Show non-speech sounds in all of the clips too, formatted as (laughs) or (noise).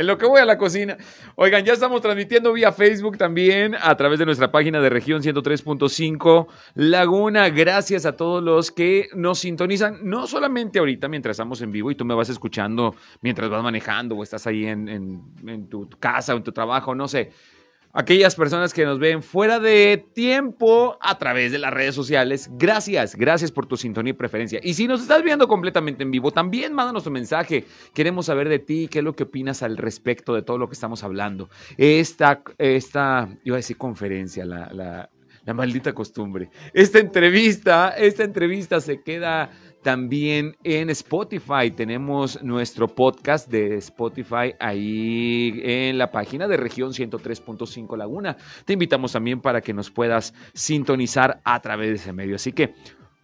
En lo que voy a la cocina. Oigan, ya estamos transmitiendo vía Facebook también a través de nuestra página de región 103.5 Laguna. Gracias a todos los que nos sintonizan, no solamente ahorita mientras estamos en vivo y tú me vas escuchando mientras vas manejando o estás ahí en, tu casa o en tu trabajo, no sé aquellas personas que nos ven fuera de tiempo a través de las redes sociales. Gracias, gracias por tu sintonía y preferencia. Y si nos estás viendo completamente en vivo, también mándanos tu mensaje. Queremos saber de ti, qué es lo que opinas al respecto de todo lo que estamos hablando. Esta, esta iba a decir conferencia, la, la, la maldita costumbre. Esta entrevista, esta entrevista se queda también en Spotify tenemos nuestro podcast de Spotify ahí en la página de región 103.5 Laguna. Te invitamos también para que nos puedas sintonizar a través de ese medio. Así que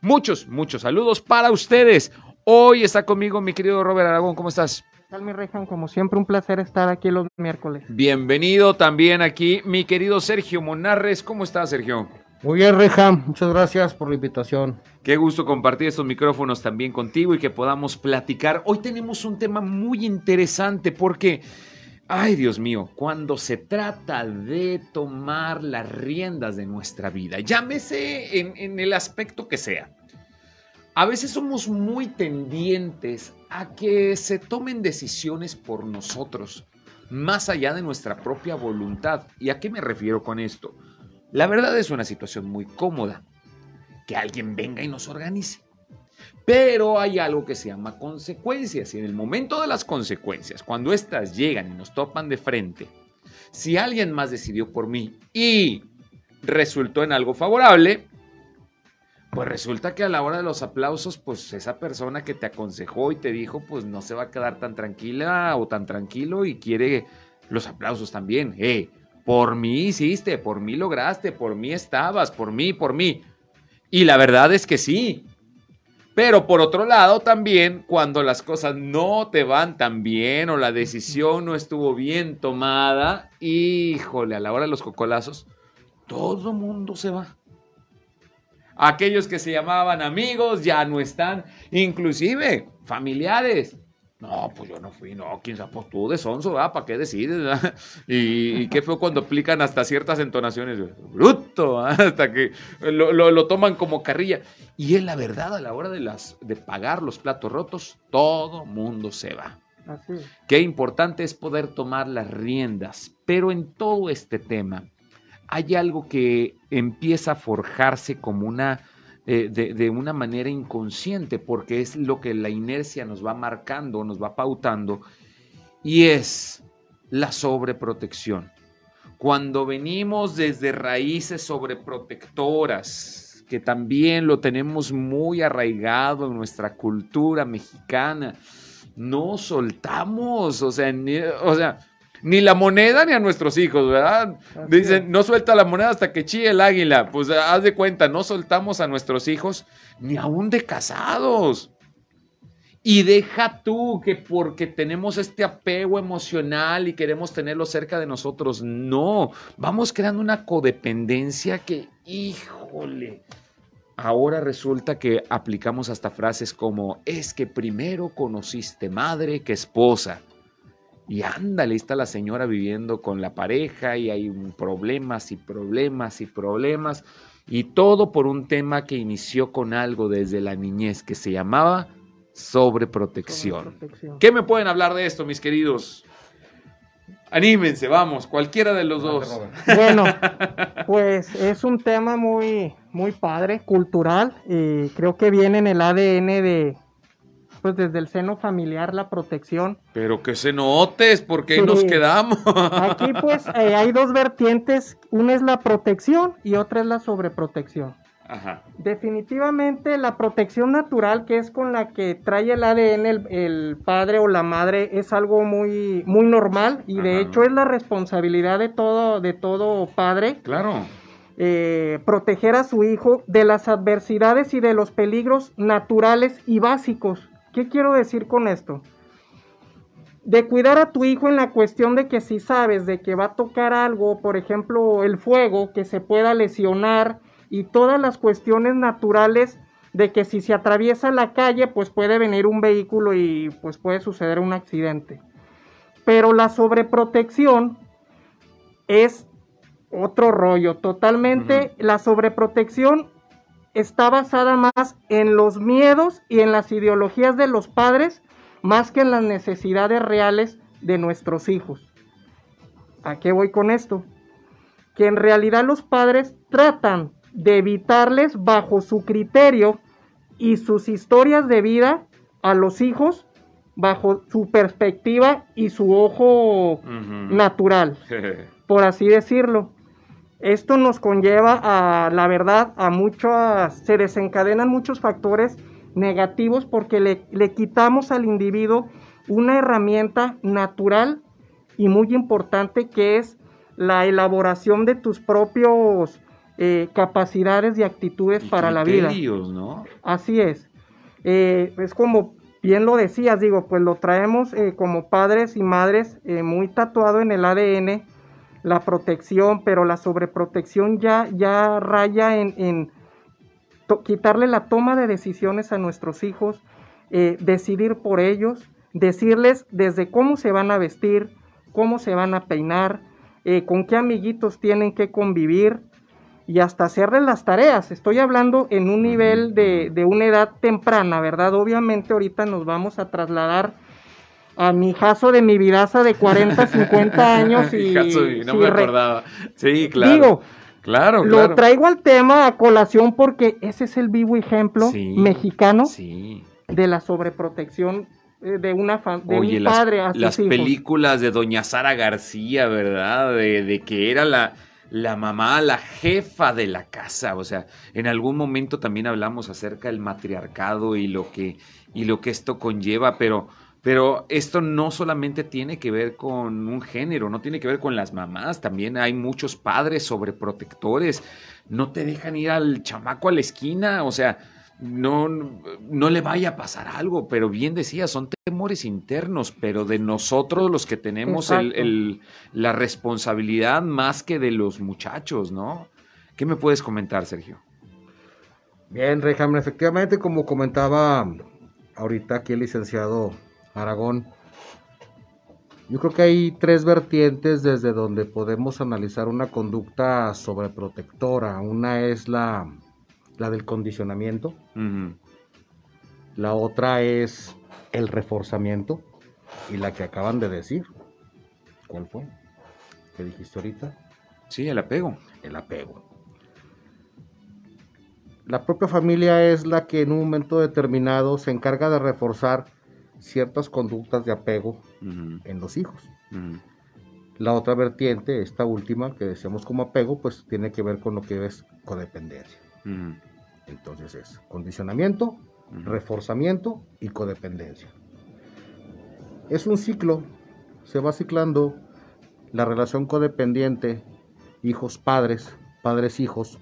muchos, muchos saludos para ustedes. Hoy está conmigo mi querido Robert Aragón. ¿Cómo estás? tal, mi región? Como siempre, un placer estar aquí los miércoles. Bienvenido también aquí, mi querido Sergio Monarres. ¿Cómo estás, Sergio? Muy bien, Reja, muchas gracias por la invitación. Qué gusto compartir estos micrófonos también contigo y que podamos platicar. Hoy tenemos un tema muy interesante porque, ay Dios mío, cuando se trata de tomar las riendas de nuestra vida, llámese en, en el aspecto que sea, a veces somos muy tendientes a que se tomen decisiones por nosotros, más allá de nuestra propia voluntad. ¿Y a qué me refiero con esto? La verdad es una situación muy cómoda, que alguien venga y nos organice. Pero hay algo que se llama consecuencias y en el momento de las consecuencias, cuando éstas llegan y nos topan de frente, si alguien más decidió por mí y resultó en algo favorable, pues resulta que a la hora de los aplausos, pues esa persona que te aconsejó y te dijo, pues no se va a quedar tan tranquila o tan tranquilo y quiere los aplausos también. Eh, por mí hiciste, por mí lograste, por mí estabas, por mí, por mí. Y la verdad es que sí. Pero por otro lado también, cuando las cosas no te van tan bien o la decisión no estuvo bien tomada, híjole, a la hora de los cocolazos, todo mundo se va. Aquellos que se llamaban amigos ya no están, inclusive familiares. No, pues yo no fui, no, quién sabe, pues tú de sonso, ¿verdad? ¿Para qué decides? (laughs) Y, qué fue cuando aplican hasta ciertas entonaciones, bruto, (laughs) hasta que lo, toman como carrilla. Y es la verdad, a la hora de, las, de pagar los platos rotos, todo mundo se va. Así Qué importante es poder tomar las riendas, pero en todo este tema hay algo que empieza a forjarse como una eh, de, una manera inconsciente, porque es lo que la inercia nos va marcando, nos va pautando, y es la sobreprotección. Cuando venimos desde raíces sobreprotectoras, que también lo tenemos muy arraigado en nuestra cultura mexicana, no soltamos, o sea, o sea, ni la moneda ni a nuestros hijos, ¿verdad? Dicen, no suelta la moneda hasta que chille el águila. Pues haz de cuenta, no soltamos a nuestros hijos ni aún de casados. Y deja tú que porque tenemos este apego emocional y queremos tenerlo cerca de nosotros, no, vamos creando una codependencia que, híjole, ahora resulta que aplicamos hasta frases como, es que primero conociste madre que esposa. Y ándale, está la señora viviendo con la pareja y hay problemas y problemas y problemas. Y todo por un tema que inició con algo desde la niñez que se llamaba sobreprotección. ¿Qué me pueden hablar de esto, mis queridos? Anímense, vamos, cualquiera de los dos. (laughs) Bueno, pues es un tema muy, muy padre, cultural, y creo que viene en el ADN de, pues desde el seno familiar la protección. Pero que se notes, porque nos quedamos. Aquí pues eh, hay dos vertientes, una es la protección y otra es la sobreprotección. Ajá. Definitivamente la protección natural, que es con la que trae el ADN el, padre o la madre, es algo muy, muy normal y de hecho es la responsabilidad de todo, de todo padre. Claro. Eh, proteger a su hijo de las adversidades y de los peligros naturales y básicos ¿Qué quiero decir con esto? de cuidar a tu hijo en la cuestión de que si sabes de que va a tocar algo, por ejemplo, el fuego, que se pueda lesionar y todas las cuestiones naturales de que si se atraviesa la calle, pues puede venir un vehículo y pues puede suceder un accidente. Pero la sobreprotección es otro rollo. Totalmente la sobreprotección está basada más en los miedos y en las ideologías de los padres más que en las necesidades reales de nuestros hijos. ¿A qué voy con esto? Que en realidad los padres tratan de evitarles bajo su criterio y sus historias de vida a los hijos bajo su perspectiva y su ojo natural, (laughs) por así decirlo. Esto nos conlleva a, la verdad, a muchos, se desencadenan muchos factores negativos porque le, quitamos al individuo una herramienta natural y muy importante que es la elaboración de tus propios eh, capacidades y actitudes para la vida. ¿no? Así es. Eh, es como bien lo decías, digo, pues lo traemos eh, como padres y madres muy tatuado en el ADN la protección, pero la sobreprotección ya, ya raya en, quitarle la toma de decisiones a nuestros hijos, eh, decidir por ellos, decirles desde cómo se van a vestir, cómo se van a peinar, eh, con qué amiguitos tienen que convivir y hasta hacerles las tareas. Estoy hablando en un nivel de, de una edad temprana, ¿verdad? Obviamente ahorita nos vamos a trasladar a mi jazo de mi vidaza de 40, 50 (laughs) años y... no me acordaba. Sí, claro. Digo, claro, lo traigo al tema a colación porque ese es el vivo ejemplo mexicano de la sobreprotección eh, de una de un padre las, las películas de doña Sara García, ¿verdad? De, de que era la, la mamá, la jefa de la casa. O sea, en algún momento también hablamos acerca del matriarcado y lo que, y lo que esto conlleva, pero pero esto no solamente tiene que ver con un género, no tiene que ver con las mamás, también hay muchos padres sobreprotectores, no te dejan ir al chamaco a la esquina, o sea, no, no le vaya a pasar algo, pero bien decía, son temores internos, pero de nosotros los que tenemos el, la responsabilidad más que de los muchachos, ¿no? ¿Qué me puedes comentar, Sergio? Bien, Rejam, efectivamente, como comentaba ahorita aquí el licenciado Aragón. Yo creo que hay tres vertientes desde donde podemos analizar una conducta sobreprotectora. Una es la, la del condicionamiento. La otra es el reforzamiento. Y la que acaban de decir. ¿Cuál fue? ¿Qué dijiste ahorita? Sí, el apego. El apego. La propia familia es la que en un momento determinado se encarga de reforzar ciertas conductas de apego en los hijos. La otra vertiente, esta última que decíamos como apego, pues tiene que ver con lo que es codependencia. Entonces es condicionamiento, reforzamiento y codependencia. Es un ciclo, se va ciclando la relación codependiente, hijos-padres, padres-hijos,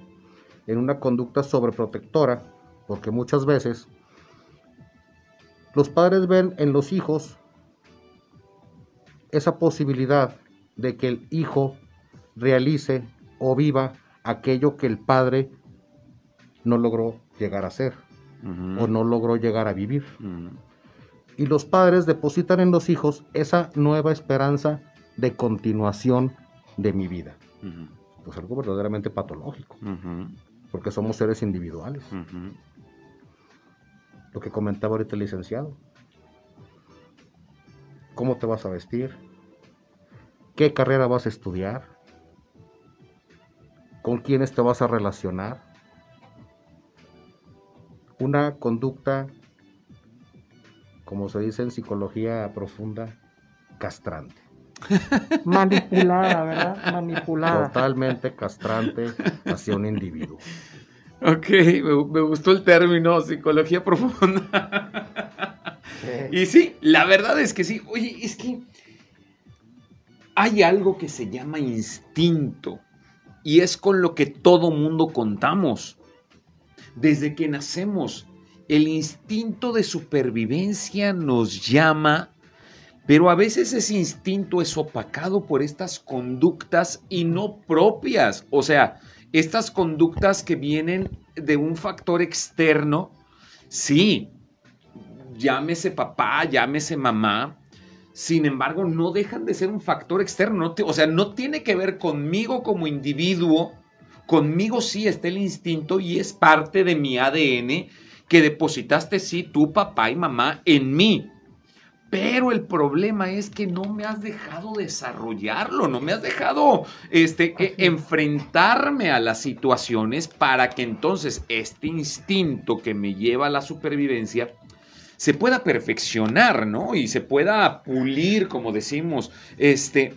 en una conducta sobreprotectora, porque muchas veces los padres ven en los hijos esa posibilidad de que el hijo realice o viva aquello que el padre no logró llegar a ser o no logró llegar a vivir. Y los padres depositan en los hijos esa nueva esperanza de continuación de mi vida. Pues algo verdaderamente patológico, porque somos seres individuales lo que comentaba ahorita el licenciado. ¿Cómo te vas a vestir? ¿Qué carrera vas a estudiar? ¿Con quiénes te vas a relacionar? Una conducta, como se dice en psicología profunda, castrante. (laughs) Manipulada, ¿verdad? Manipulada. Totalmente castrante hacia un individuo. Ok, me, gustó el término, psicología profunda. Y sí, la verdad es que sí. Oye, es que hay algo que se llama instinto y es con lo que todo mundo contamos. Desde que nacemos, el instinto de supervivencia nos llama Pero a veces ese instinto es opacado por estas conductas y no propias. O sea, estas conductas que vienen de un factor externo, sí, llámese papá, llámese mamá, sin embargo, no dejan de ser un factor externo. o sea, no tiene que ver conmigo como individuo. Conmigo sí está el instinto y es parte de mi ADN que depositaste sí tu papá y mamá en mí. Pero el problema es que no me has dejado desarrollarlo, no me has dejado este, enfrentarme a las situaciones para que entonces este instinto que me lleva a la supervivencia se pueda perfeccionar, ¿no? Y se pueda pulir, como decimos, este,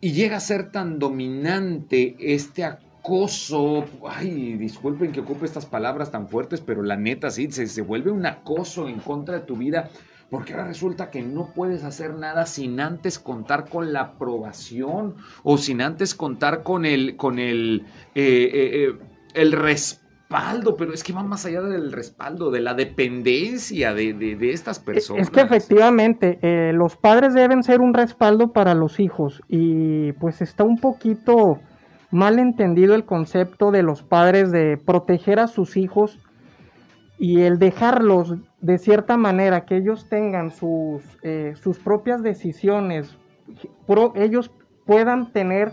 y llega a ser tan dominante este acoso, ay, disculpen que ocupe estas palabras tan fuertes, pero la neta sí, se, se vuelve un acoso en contra de tu vida, porque ahora resulta que no puedes hacer nada sin antes contar con la aprobación o sin antes contar con el, con el, eh, eh, eh, el respeto pero es que va más allá del respaldo, de la dependencia de, estas personas. Es que efectivamente, eh, los padres deben ser un respaldo para los hijos y pues está un poquito mal entendido el concepto de los padres de proteger a sus hijos y el dejarlos de cierta manera que ellos tengan sus, eh, sus propias decisiones, ellos puedan tener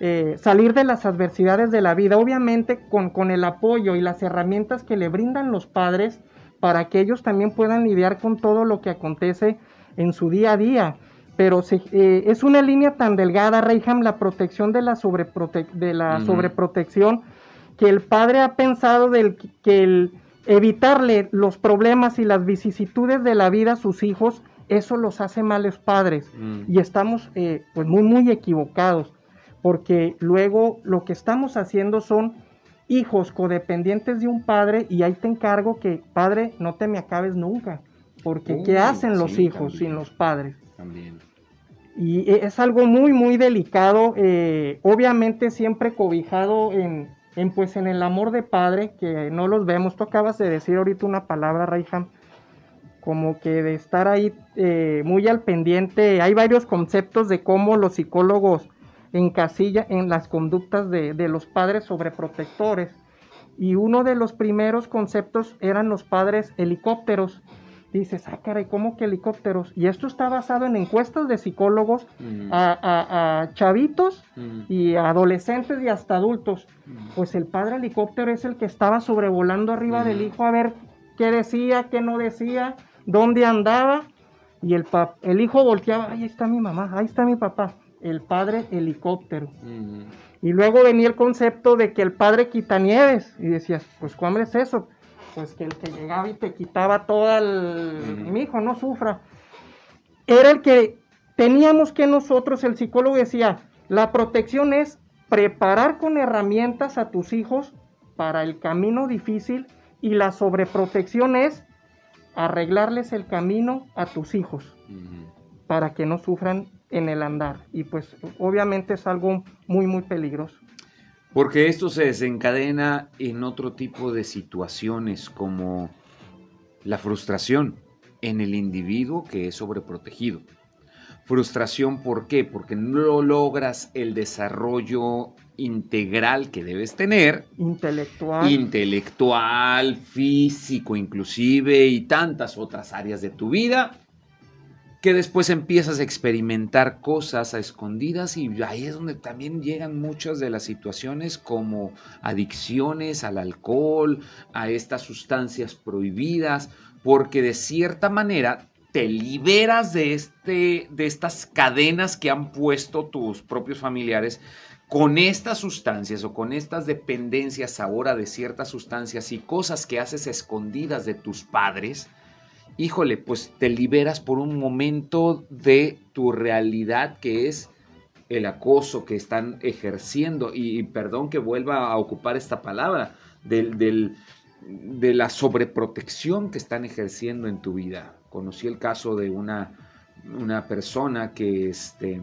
eh, salir de las adversidades de la vida, obviamente con, con, el apoyo y las herramientas que le brindan los padres para que ellos también puedan lidiar con todo lo que acontece en su día a día. Pero eh, es una línea tan delgada, Reyham, la protección de la, de la sobreprotección, que el padre ha pensado del, que el evitarle los problemas y las vicisitudes de la vida a sus hijos, eso los hace males padres. Mm. Y estamos eh, pues muy, muy equivocados porque luego lo que estamos haciendo son hijos codependientes de un padre y ahí te encargo que, padre, no te me acabes nunca, porque ¿qué hacen los hijos sin los padres? También. Y e, es algo muy, muy delicado, eh, obviamente siempre cobijado en, en, pues, en el amor de padre, que no los vemos. Tú acabas de decir ahorita una palabra, Rayham, como que de estar ahí eh, muy al pendiente. Hay varios conceptos de cómo los psicólogos encasilla en las conductas de, los padres sobreprotectores. Y uno de los primeros conceptos eran los padres helicópteros. Dices, ah, caray, ¿cómo que helicópteros? Y esto está basado en encuestas de psicólogos a, chavitos y adolescentes y hasta adultos. Pues el padre helicóptero es el que estaba sobrevolando arriba del hijo a ver qué decía, qué no decía, dónde andaba. Y el, el hijo volteaba, ahí está mi mamá, ahí está mi papá el padre helicóptero. Y luego venía el concepto de que el padre quitanieves. Y decías, pues ¿cómo es eso? Pues que el que llegaba y te quitaba todo el... Mi hijo, no sufra. Era el que teníamos que nosotros, el psicólogo decía, la protección es preparar con herramientas a tus hijos para el camino difícil y la sobreprotección es arreglarles el camino a tus hijos para que no sufran en el andar y pues obviamente es algo muy muy peligroso. Porque esto se desencadena en otro tipo de situaciones como la frustración en el individuo que es sobreprotegido. Frustración, ¿por qué? Porque no logras el desarrollo integral que debes tener. Intelectual. Intelectual, físico inclusive y tantas otras áreas de tu vida que después empiezas a experimentar cosas a escondidas y ahí es donde también llegan muchas de las situaciones como adicciones al alcohol, a estas sustancias prohibidas, porque de cierta manera te liberas de, este, de estas cadenas que han puesto tus propios familiares con estas sustancias o con estas dependencias ahora de ciertas sustancias y cosas que haces escondidas de tus padres, híjole, pues te liberas por un momento de tu realidad que es el acoso que están ejerciendo. Y, perdón que vuelva a ocupar esta palabra, del, de la sobreprotección que están ejerciendo en tu vida. Conocí el caso de una, una persona que este,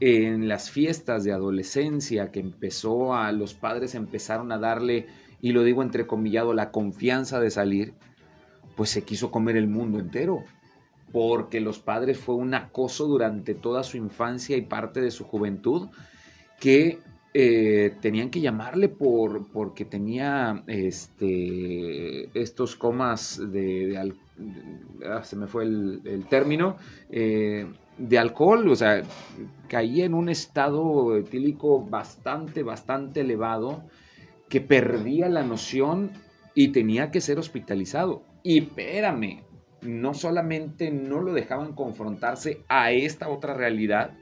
en las fiestas de adolescencia que empezó a los padres empezaron a darle, y lo digo entrecomillado, la confianza de salir pues se quiso comer el mundo entero. porque los padres fue un acoso durante toda su infancia y parte de su juventud, que eh, tenían que llamarle por, porque tenía este, estos comas de, ah, se me fue el, término, eh, de alcohol, o sea, caía en un estado etílico bastante, bastante elevado, que perdía la noción y tenía que ser hospitalizado. Y espérame, no solamente no lo dejaban confrontarse a esta otra realidad,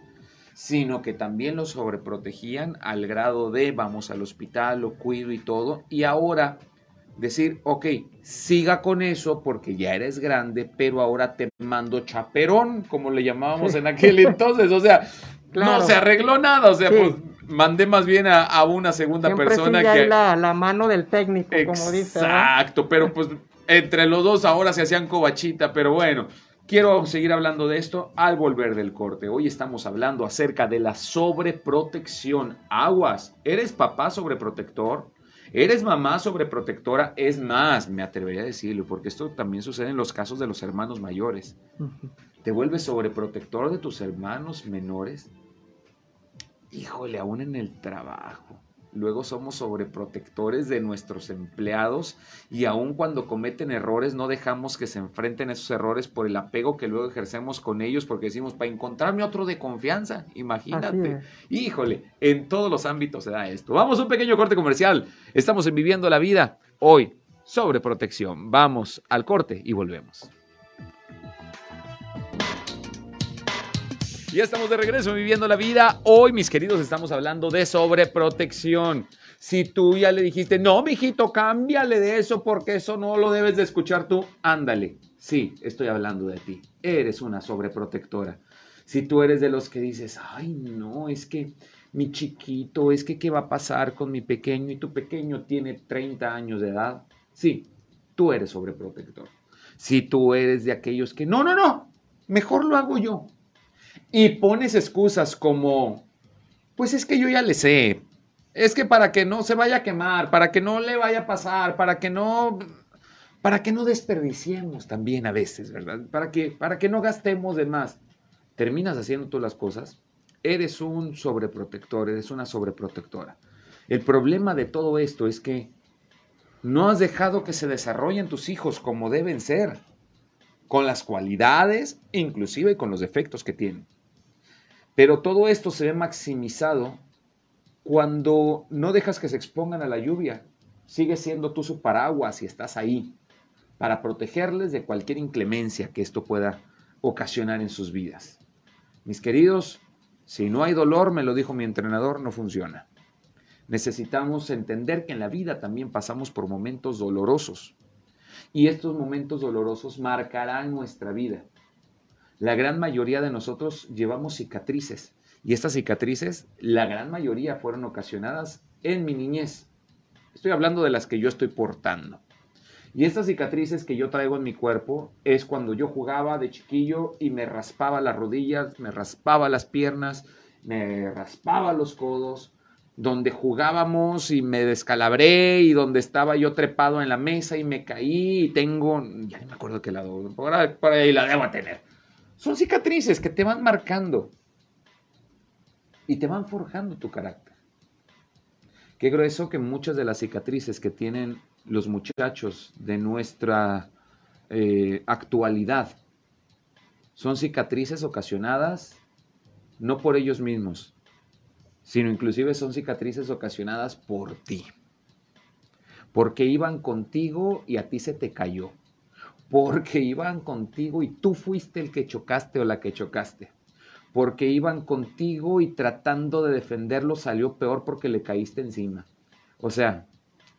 sino que también lo sobreprotegían al grado de vamos al hospital, lo cuido y todo, y ahora decir, ok, siga con eso porque ya eres grande, pero ahora te mando chaperón, como le llamábamos en aquel (laughs) entonces, o sea, no se arregló nada, o sea, pues mandé más bien a, una segunda persona que... La, la mano del técnico, como dice. Exacto, pero pues entre los dos ahora se hacían cobachita, pero bueno. Quiero seguir hablando de esto al volver del corte. Hoy estamos hablando acerca de la sobreprotección. Aguas, ¿eres papá sobreprotector? ¿Eres mamá sobreprotectora? Es más, me atrevería a decirlo, porque esto también sucede en los casos de los hermanos mayores. ¿Te vuelves sobreprotector de tus hermanos menores? Híjole, aún en el trabajo luego somos sobreprotectores de nuestros empleados y aun cuando cometen errores no dejamos que se enfrenten a esos errores por el apego que luego ejercemos con ellos porque decimos, para encontrarme otro de confianza, imagínate. Híjole, en todos los ámbitos se da esto. Vamos a un pequeño corte comercial. Estamos en Viviendo la Vida hoy sobre protección. Vamos al corte y volvemos. Ya estamos de regreso viviendo la vida. Hoy, mis queridos, estamos hablando de sobreprotección. Si tú ya le dijiste, no, mijito, cámbiale de eso porque eso no lo debes de escuchar tú, ándale. Sí, estoy hablando de ti. Eres una sobreprotectora. Si tú eres de los que dices, ay, no, es que mi chiquito, es que qué va a pasar con mi pequeño y tu pequeño tiene 30 años de edad. Sí, tú eres sobreprotector. Si tú eres de aquellos que, no, no, no, mejor lo hago yo y pones excusas como, pues es que yo ya le sé, es que para que no se vaya a quemar, para que no le vaya a pasar, para que no, para que no desperdiciemos también a veces, ¿verdad? Para que, para que no gastemos de más. Terminas haciendo tú las cosas, eres un sobreprotector, eres una sobreprotectora. El problema de todo esto es que no has dejado que se desarrollen tus hijos como deben ser, con las cualidades, inclusive con los defectos que tienen. Pero todo esto se ve maximizado cuando no dejas que se expongan a la lluvia. Sigues siendo tú su paraguas y estás ahí para protegerles de cualquier inclemencia que esto pueda ocasionar en sus vidas. Mis queridos, si no hay dolor, me lo dijo mi entrenador, no funciona. Necesitamos entender que en la vida también pasamos por momentos dolorosos y estos momentos dolorosos marcarán nuestra vida la gran mayoría de nosotros llevamos cicatrices y estas cicatrices, la gran mayoría fueron ocasionadas en mi niñez. Estoy hablando de las que yo estoy portando. Y estas cicatrices que yo traigo en mi cuerpo es cuando yo jugaba de chiquillo y me raspaba las rodillas, me raspaba las piernas, me raspaba los codos, donde jugábamos y me descalabré y donde estaba yo trepado en la mesa y me caí y tengo, ya no me acuerdo qué lado, por ahí la debo tener. Son cicatrices que te van marcando y te van forjando tu carácter. Qué grueso que muchas de las cicatrices que tienen los muchachos de nuestra eh, actualidad son cicatrices ocasionadas no por ellos mismos, sino inclusive son cicatrices ocasionadas por ti. Porque iban contigo y a ti se te cayó porque iban contigo y tú fuiste el que chocaste o la que chocaste. Porque iban contigo y tratando de defenderlo salió peor porque le caíste encima. O sea,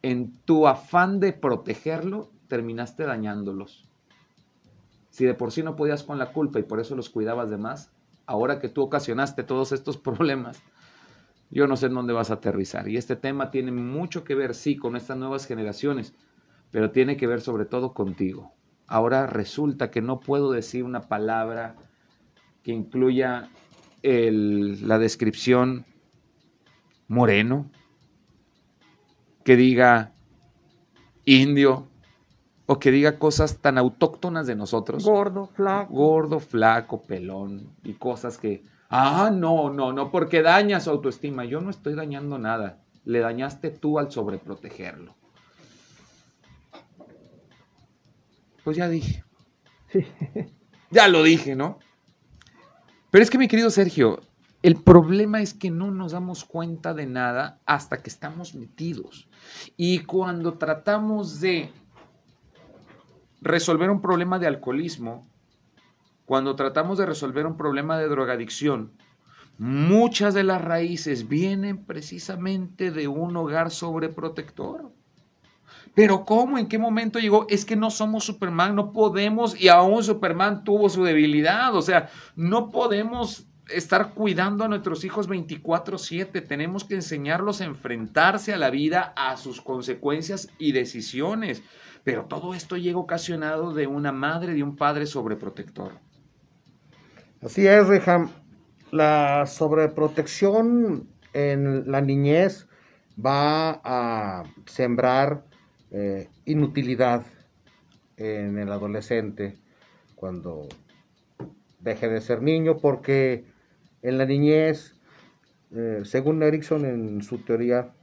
en tu afán de protegerlo, terminaste dañándolos. Si de por sí no podías con la culpa y por eso los cuidabas de más, ahora que tú ocasionaste todos estos (laughs) problemas, yo no sé en dónde vas a aterrizar. Y este tema tiene mucho que ver, sí, con estas nuevas generaciones, pero tiene que ver sobre todo contigo. Ahora resulta que no puedo decir una palabra que incluya la descripción moreno, que diga indio o que diga cosas tan autóctonas de nosotros. Gordo, flaco. Gordo, flaco, pelón y cosas que, ah, no, no, no, porque daña su autoestima. Yo no estoy dañando nada. Le dañaste tú al sobreprotegerlo. Pues ya dije. Sí. (laughs) Ya lo dije, ¿no? Pero es que mi querido Sergio, el problema es que no nos damos cuenta de nada hasta que estamos metidos. Y cuando tratamos de resolver un problema de alcoholismo, cuando tratamos de resolver un problema de drogadicción, muchas de las raíces vienen precisamente de un hogar sobreprotector. Pero ¿cómo? ¿En qué momento llegó? Es que no somos Superman, no podemos, y aún Superman tuvo su debilidad, o sea, no podemos estar cuidando a nuestros hijos 24/7, tenemos que enseñarlos a enfrentarse a la vida, a sus consecuencias y decisiones. Pero todo esto llega ocasionado de una madre, de un padre sobreprotector. Así es, Reham. La sobreprotección en la niñez va a sembrar eh, inutilidad en el adolescente cuando deje de ser niño, porque en la niñez, eh, según Erickson en su teoría,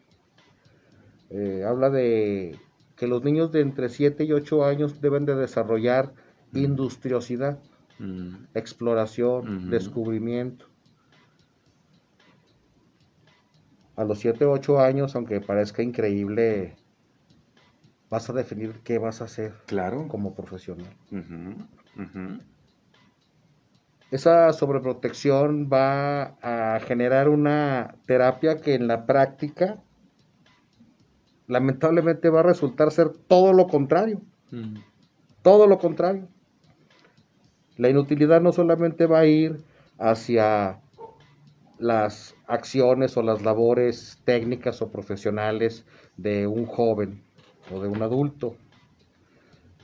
eh, habla de que los niños de entre 7 y 8 años deben de desarrollar industriosidad, exploración, descubrimiento. A los 7 o 8 años, aunque parezca increíble, vas a definir qué vas a hacer claro. como profesional. Esa sobreprotección va a generar una terapia que en la práctica lamentablemente va a resultar ser todo lo contrario. Todo lo contrario. La inutilidad no solamente va a ir hacia las acciones o las labores técnicas o profesionales de un joven o de un adulto.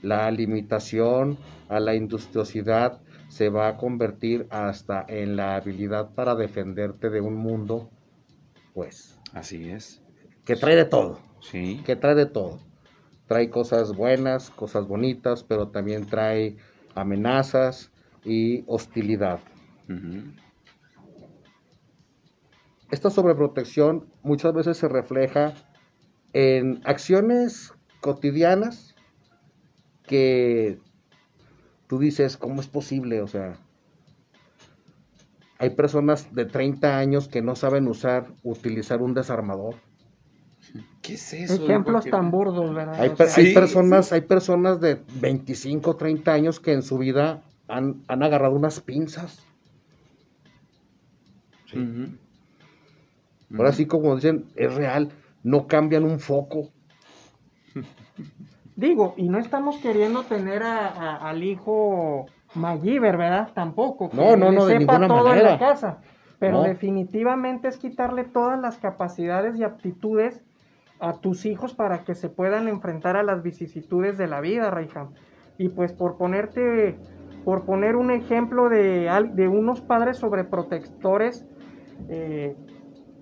La limitación a la industriosidad se va a convertir hasta en la habilidad para defenderte de un mundo, pues. Así es. Que trae de todo. Sí. Que trae de todo. Trae cosas buenas, cosas bonitas, pero también trae amenazas y hostilidad. Esta sobreprotección muchas veces se refleja en acciones cotidianas que tú dices, ¿cómo es posible? O sea, hay personas de 30 años que no saben usar, utilizar un desarmador. ¿Qué es eso? Ejemplos tan burdos, ¿verdad? Hay, personas, hay personas de 25, 30 años que en su vida han, agarrado unas pinzas. Ahora sí, como dicen, es real, no cambian un foco. (laughs) Digo, y no estamos queriendo tener al hijo MacGyver, ¿verdad? Tampoco. no, no, no, de ninguna todo manera. en la casa. Pero definitivamente es quitarle todas las capacidades y aptitudes a tus hijos para que se puedan enfrentar a las vicisitudes de la vida, Raiham. Y pues por ponerte, por poner un ejemplo de, de unos padres sobreprotectores, eh,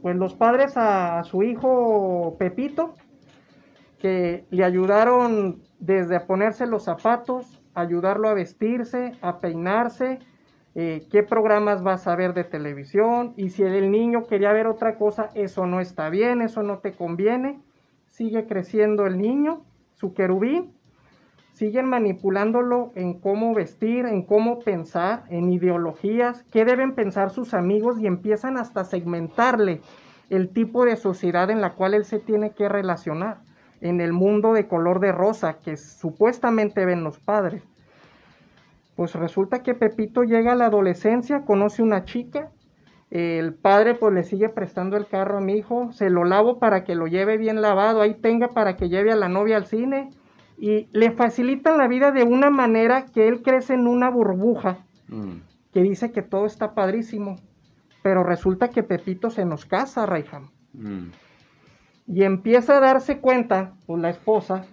pues los padres a, su hijo Pepito, que le ayudaron desde a ponerse los zapatos, ayudarlo a vestirse, a peinarse, eh, qué programas vas a ver de televisión y si el niño quería ver otra cosa, eso no está bien, eso no te conviene sigue creciendo el niño, su querubín, siguen manipulándolo en cómo vestir, en cómo pensar, en ideologías, qué deben pensar sus amigos y empiezan hasta segmentarle el tipo de sociedad en la cual él se tiene que relacionar, en el mundo de color de rosa que supuestamente ven los padres. Pues resulta que Pepito llega a la adolescencia, conoce una chica, el padre pues le sigue prestando el carro a mi hijo, se lo lavo para que lo lleve bien lavado, ahí tenga para que lleve a la novia al cine y le facilitan la vida de una manera que él crece en una burbuja mm. que dice que todo está padrísimo, pero resulta que Pepito se nos casa, Raiham. Mm. Y empieza a darse cuenta, pues la esposa,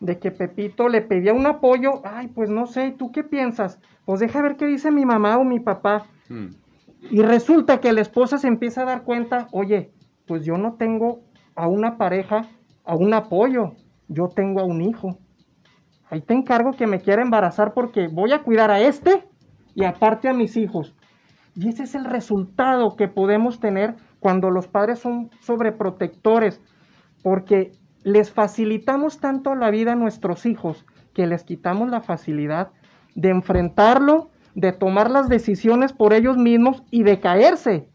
de que Pepito le pedía un apoyo, ay, pues no sé, ¿tú qué piensas? Pues deja ver qué dice mi mamá o mi papá. Mm. Y resulta que la esposa se empieza a dar cuenta, oye, pues yo no tengo a una pareja, a un apoyo, yo tengo a un hijo. ahí te encargo que me quiera embarazar porque voy a cuidar a este y aparte a mis hijos. Y ese es el resultado que podemos tener cuando los padres son sobreprotectores, porque les facilitamos tanto la vida a nuestros hijos que les quitamos la facilidad de enfrentarlo, de tomar las decisiones por ellos mismos y de caerse.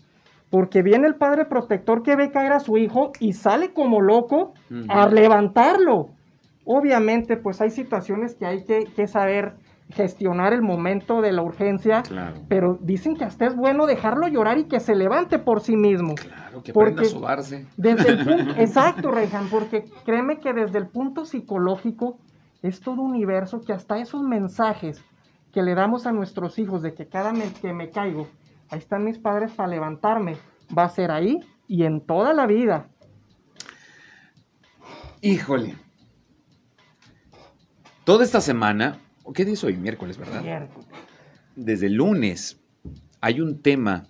Porque viene el padre protector que ve caer a su hijo y sale como loco a levantarlo. Obviamente, pues hay situaciones que hay que, saber gestionar el momento de la urgencia, pero dicen que hasta es bueno dejarlo llorar y que se levante por sí mismo. Claro, que aprenda a sobarse. Desde el (laughs) punto, exacto, Rejan, porque créeme que desde el punto psicológico es todo universo que hasta esos mensajes que le damos a nuestros hijos de que cada vez que me caigo, ahí están mis padres para levantarme, va a ser ahí y en toda la vida. Híjole. Toda esta semana, ¿qué día es hoy? Miércoles, ¿verdad? Miércoles. Desde el lunes hay un tema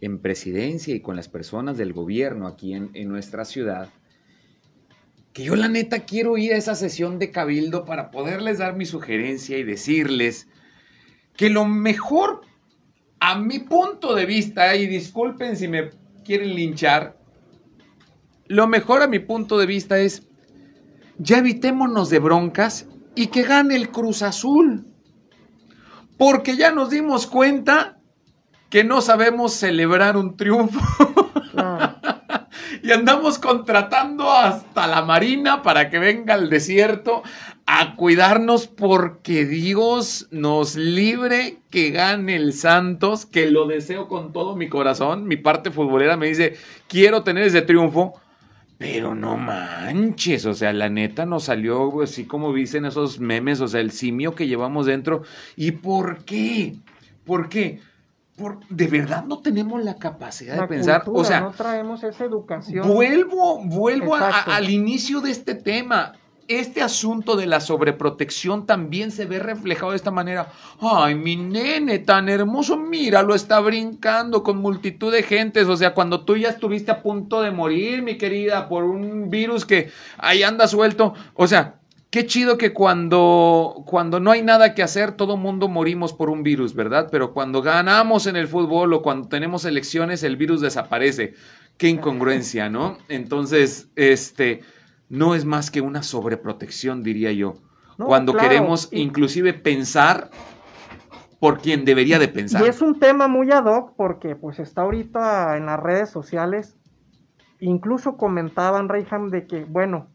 en presidencia y con las personas del gobierno aquí en, en nuestra ciudad que yo la neta quiero ir a esa sesión de cabildo para poderles dar mi sugerencia y decirles que lo mejor a mi punto de vista, y disculpen si me quieren linchar, lo mejor a mi punto de vista es, ya evitémonos de broncas y que gane el Cruz Azul. Porque ya nos dimos cuenta que no sabemos celebrar un triunfo. (laughs) y andamos contratando hasta la Marina para que venga al desierto a cuidarnos porque Dios nos libre que gane el Santos, que lo deseo con todo mi corazón. Mi parte futbolera me dice, quiero tener ese triunfo. Pero no manches, o sea, la neta nos salió así como dicen esos memes, o sea, el simio que llevamos dentro. ¿Y por qué? ¿Por qué? de verdad no tenemos la capacidad de pensar, o sea, no traemos esa educación. Vuelvo, vuelvo al inicio de este tema. Este asunto de la sobreprotección también se ve reflejado de esta manera. Ay, mi nene tan hermoso, mira, lo está brincando con multitud de gentes. O sea, cuando tú ya estuviste a punto de morir, mi querida, por un virus que ahí anda suelto. O sea, Qué chido que cuando, cuando no hay nada que hacer, todo mundo morimos por un virus, ¿verdad? Pero cuando ganamos en el fútbol o cuando tenemos elecciones, el virus desaparece. Qué incongruencia, ¿no? Entonces, este, no es más que una sobreprotección, diría yo. cuando queremos inclusive pensar por quien debería de pensar. Y es un tema muy ad hoc porque pues está ahorita en las redes sociales. Incluso comentaban, Reyham, de que, bueno,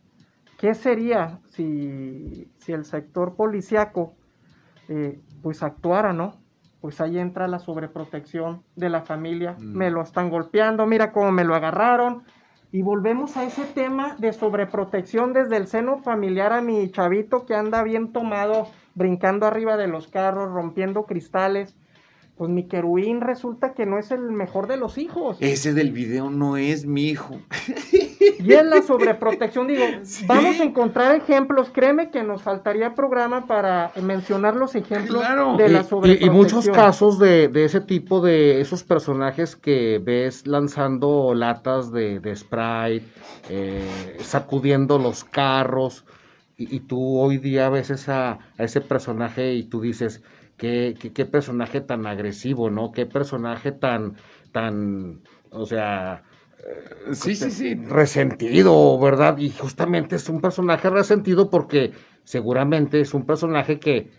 ¿Qué sería si, el sector policiaco eh, pues actuara, ¿no? Pues ahí entra la sobreprotección de la familia. Mm. Me lo están golpeando, mira cómo me lo agarraron. Y volvemos a ese tema de sobreprotección desde el seno familiar a mi chavito que anda bien tomado, brincando arriba de los carros, rompiendo cristales pues mi querubín resulta que no es el mejor de los hijos. Ese del video no es mi hijo. (laughs) Y es la sobreprotección, digo, (laughs) vamos a encontrar ejemplos, créeme que nos faltaría programa para mencionar los ejemplos de la sobreprotección. Y, muchos casos de, ese tipo de esos personajes que ves lanzando latas de, de Sprite, eh, sacudiendo los carros, y, tú hoy día ves a, a ese personaje y tú dices, qué, qué, personaje tan agresivo, ¿no? Qué personaje tan, tan, o sea, sí, sí, sí. resentido, ¿verdad? Y justamente es un personaje resentido porque seguramente es un personaje que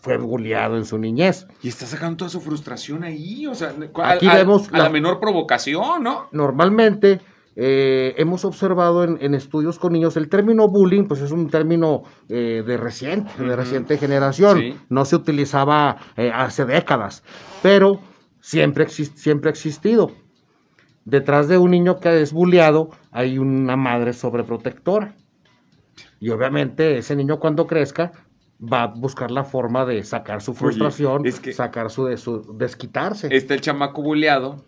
fue bulleado en su niñez. Y está sacando toda su frustración ahí, o sea, Aquí vemos a la menor provocación, ¿no? Normalmente eh, hemos observado en, estudios con niños el término bullying, pues es un término eh, de reciente, de reciente generación. No se utilizaba eh, hace décadas, pero siempre, siempre ha existido. Detrás de un niño que es bulleado hay una madre sobreprotectora. Y obviamente ese niño cuando crezca va a buscar la forma de sacar su frustración, sacar su, de su desquitarse. Está el chamaco bulleado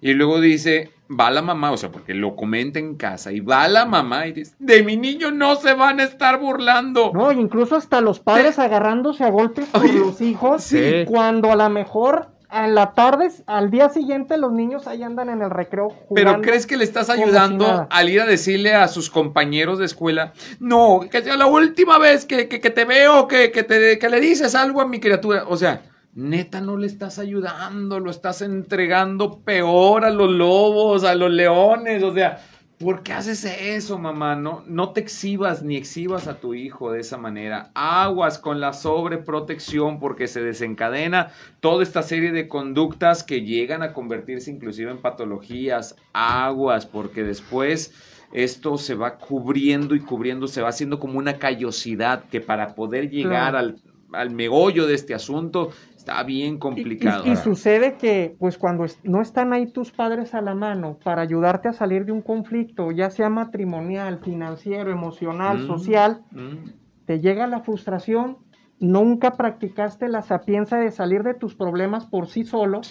y luego dice, va la mamá, o sea, porque lo comenta en casa, y va la mamá y dice, de mi niño no se van a estar burlando. No, incluso hasta los padres agarrándose a golpes por los hijos, sí. cuando a lo mejor en la tarde, al día siguiente los niños ahí andan en el recreo jugando. Pero ¿crees que le estás ayudando al ir a decirle a sus compañeros de escuela, no, que sea la última vez que, te veo, que, que, te, que le dices algo a mi criatura? O sea, neta no le estás ayudando, lo estás entregando peor a los lobos, a los leones, o sea, ¿por qué haces eso, mamá? No, no te exhibas ni exhibas a tu hijo de esa manera. Aguas con la sobreprotección porque se desencadena toda esta serie de conductas que llegan a convertirse inclusive en patologías. Aguas porque después esto se va cubriendo y cubriendo, se va haciendo como una callosidad que para poder llegar al, al megollo de este asunto Está bien complicado. Y, sucede que, pues cuando no están ahí tus padres a la mano para ayudarte a salir de un conflicto, ya sea matrimonial, financiero, emocional, mm, social, mm. te llega la frustración, nunca practicaste la sapiencia de salir de tus problemas por sí solo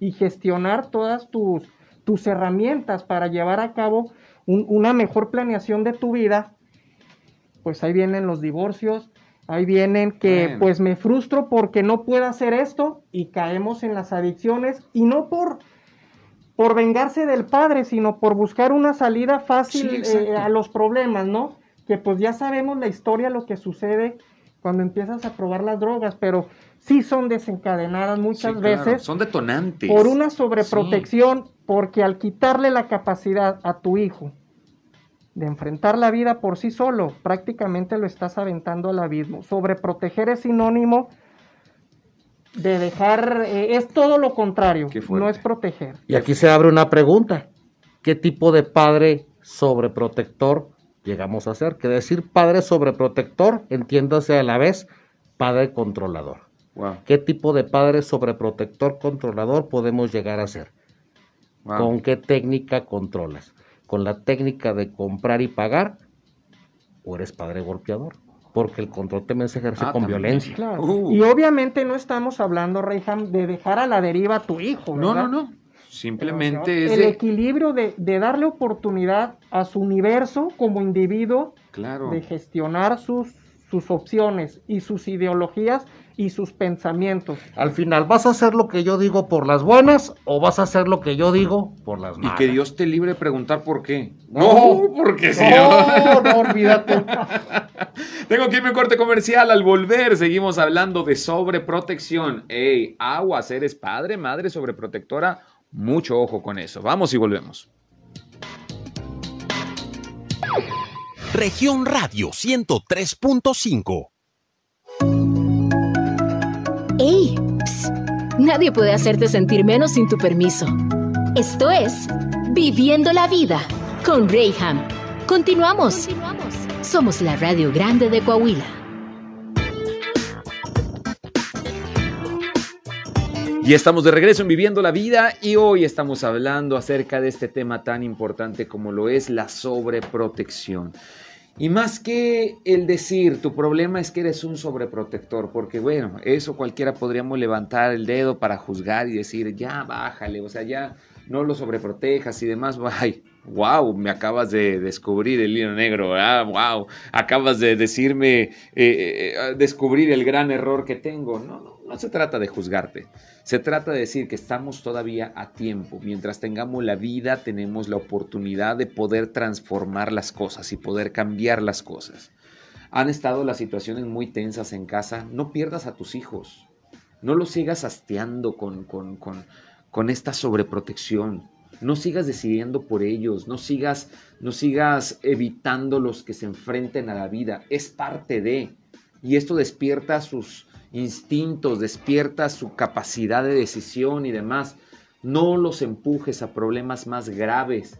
y gestionar todas tus, tus herramientas para llevar a cabo una mejor planeación de tu vida, pues ahí vienen los divorcios, Ahí vienen que pues me frustro porque no puedo hacer esto y caemos en las adicciones y no por, por vengarse del padre, sino por buscar una salida fácil eh, a los problemas, ¿no? Que pues ya sabemos la historia, lo que sucede cuando empiezas a probar las drogas, pero sí son desencadenadas muchas veces. Son detonantes. Por una sobreprotección, porque al quitarle la capacidad a tu hijo de enfrentar la vida por sí solo, prácticamente lo estás aventando al abismo. Sobreproteger es sinónimo de dejar, eh, es todo lo contrario, no es proteger. Y aquí se abre una pregunta, ¿qué tipo de padre sobreprotector llegamos a ser? Que decir padre sobreprotector, entiéndase a la vez padre controlador. ¿Qué tipo de padre sobreprotector controlador podemos llegar a ser? ¿Con qué técnica controlas? Con la técnica de comprar y pagar, o eres padre golpeador. Porque el control también se ejerce ah, con violencia. Uh. Y obviamente no estamos hablando, Reyham, de dejar a la deriva a tu hijo. No, no, no. Simplemente es. El equilibrio de, darle oportunidad a su universo como individuo de gestionar sus, sus opciones y sus ideologías y sus pensamientos. Al final, ¿vas a hacer lo que yo digo por las buenas o vas a hacer lo que yo digo por las malas? Y que Dios te libre de preguntar por qué. No, porque si no, no, (laughs) olvídate. Tengo que irme a corte comercial. Al volver, seguimos hablando de sobreprotección. Ey, aguas, eres padre, madre sobreprotectora. Mucho ojo con eso. Vamos y volvemos. Región Radio 103.5 ¡Ey! Nadie puede hacerte sentir menos sin tu permiso. Esto es Viviendo la Vida con Rayham. Continuamos. Somos la Radio Grande de Coahuila. Y estamos de regreso en Viviendo la Vida y hoy estamos hablando acerca de este tema tan importante como lo es la sobreprotección. Y más que el decir, tu problema es que eres un sobreprotector, porque bueno, eso cualquiera podríamos levantar el dedo para juzgar y decir, ya bájale, o sea, ya no lo sobreprotejas y demás. (laughs) Ay, wow, me acabas de descubrir el hilo negro, ah, wow, acabas de decirme, eh, eh, eh, descubrir el gran error que tengo. No, no, no se trata de juzgarte. Se trata de decir que estamos todavía a tiempo. Mientras tengamos la vida, tenemos la oportunidad de poder transformar las cosas y poder cambiar las cosas. Han estado las situaciones muy tensas en casa. No pierdas a tus hijos. No los sigas hastiando con, con, con, con esta sobreprotección. No sigas decidiendo por ellos. No sigas, no sigas evitando los que se enfrenten a la vida. Es parte de. Y esto despierta sus, instintos, despierta su capacidad de decisión y demás. No los empujes a problemas más graves,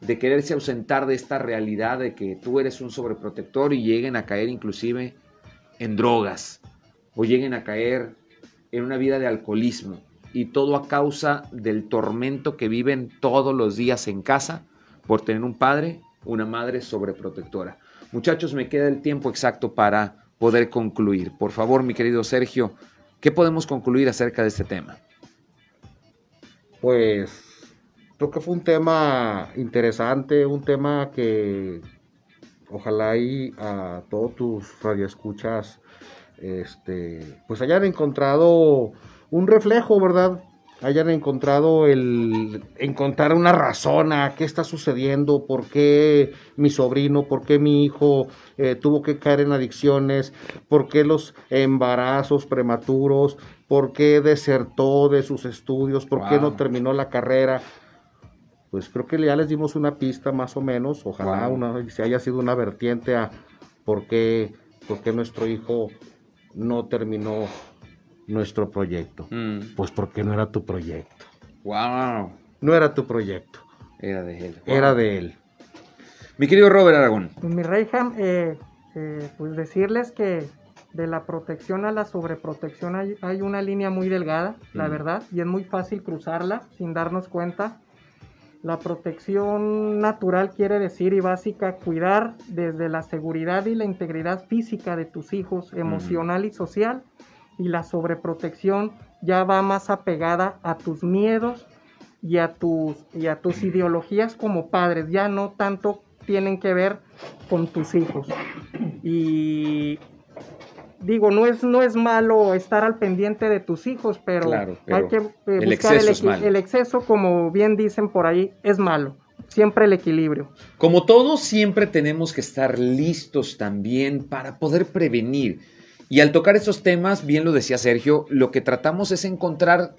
de quererse ausentar de esta realidad de que tú eres un sobreprotector y lleguen a caer inclusive en drogas o lleguen a caer en una vida de alcoholismo y todo a causa del tormento que viven todos los días en casa por tener un padre, una madre sobreprotectora. Muchachos, me queda el tiempo exacto para poder concluir. Por favor, mi querido Sergio, ¿qué podemos concluir acerca de este tema? Pues creo que fue un tema interesante, un tema que ojalá y a todos tus radioescuchas este, pues hayan encontrado un reflejo, ¿verdad? Hayan encontrado el encontrar una razón a qué está sucediendo, por qué mi sobrino, por qué mi hijo eh, tuvo que caer en adicciones, por qué los embarazos prematuros, por qué desertó de sus estudios, por qué no terminó la carrera. Pues creo que ya les dimos una pista más o menos, ojalá una, se haya sido una vertiente a por qué, por qué nuestro hijo no terminó nuestro proyecto. Mm. Pues porque no era tu proyecto. Wow. No era tu proyecto. Era de él. Era de él. Mi querido Robert Aragón. Pues, mi Reyham, eh, eh, pues decirles que de la protección a la sobreprotección hay, hay una línea muy delgada, la mm. verdad, y es muy fácil cruzarla sin darnos cuenta. La protección natural quiere decir y básica cuidar desde la seguridad y la integridad física de tus hijos, emocional y social, y la sobreprotección ya va más apegada a tus miedos y a tus, y a tus ideologías como padres, ya no tanto tienen que ver con tus hijos. Y digo, no es, no es malo estar al pendiente de tus hijos, pero, hay que eh, buscar el, el exceso, como bien dicen por ahí, es malo siempre el equilibrio. Como todos, siempre tenemos que estar listos también para poder prevenir. Y al tocar estos temas, bien lo decía Sergio, lo que tratamos es encontrar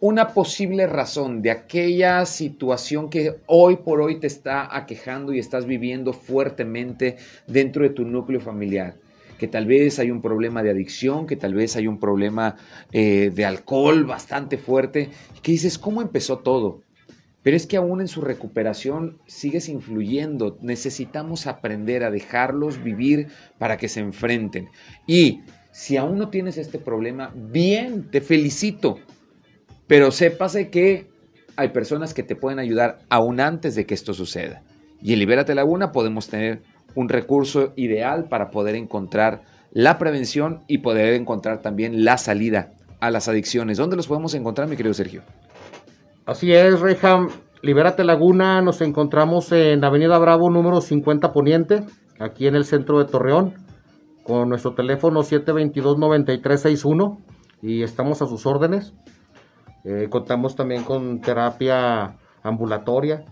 una posible razón de aquella situación que hoy por hoy te está aquejando y estás viviendo fuertemente dentro de tu núcleo familiar. Que tal vez hay un problema de adicción, que tal vez hay un problema eh, de alcohol bastante fuerte. que dices, ¿cómo empezó todo? Pero es que aún en su recuperación sigues influyendo. Necesitamos aprender a dejarlos vivir para que se enfrenten. Y si aún no tienes este problema, bien, te felicito. Pero sépase que hay personas que te pueden ayudar aún antes de que esto suceda. Y en Libérate Laguna podemos tener un recurso ideal para poder encontrar la prevención y poder encontrar también la salida a las adicciones. ¿Dónde los podemos encontrar, mi querido Sergio? Así es, Reham. Libérate Laguna, nos encontramos en Avenida Bravo número 50 Poniente, aquí en el centro de Torreón, con nuestro teléfono 722-9361 y estamos a sus órdenes. Eh, contamos también con terapia ambulatoria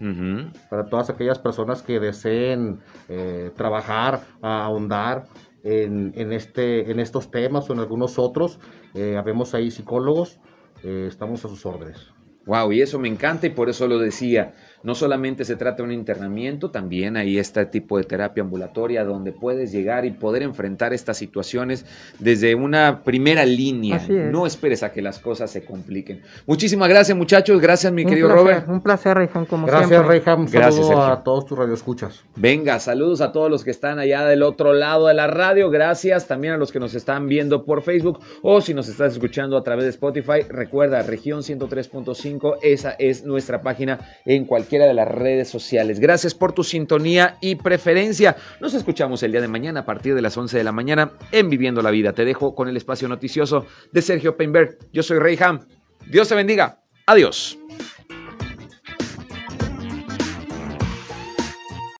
para todas aquellas personas que deseen eh, trabajar, ahondar en, este, en estos temas o en algunos otros. Eh, habemos ahí psicólogos, estamos a sus órdenes. Wow, y eso me encanta y por eso lo decía. No solamente se trata de un internamiento, también hay este tipo de terapia ambulatoria donde puedes llegar y poder enfrentar estas situaciones desde una primera línea. No esperes a que las cosas se compliquen. Muchísimas gracias, muchachos. Gracias, mi querido Robert. Un placer, Reyham, como gracias, siempre. Gracias, Gracias, a todos tus radioescuchas. Venga, saludos a todos los que están allá del otro lado de la radio. Gracias también a los que nos están viendo por Facebook o si nos estás escuchando a través de Spotify. Recuerda, región 103.5, esa es nuestra página en cualquier de las redes sociales. Gracias por tu sintonía y preferencia. Nos escuchamos el día de mañana a partir de las 11 de la mañana en Viviendo la Vida. Te dejo con el espacio noticioso de Sergio Peinberg. Yo soy Rey Ham. Dios te bendiga. Adiós.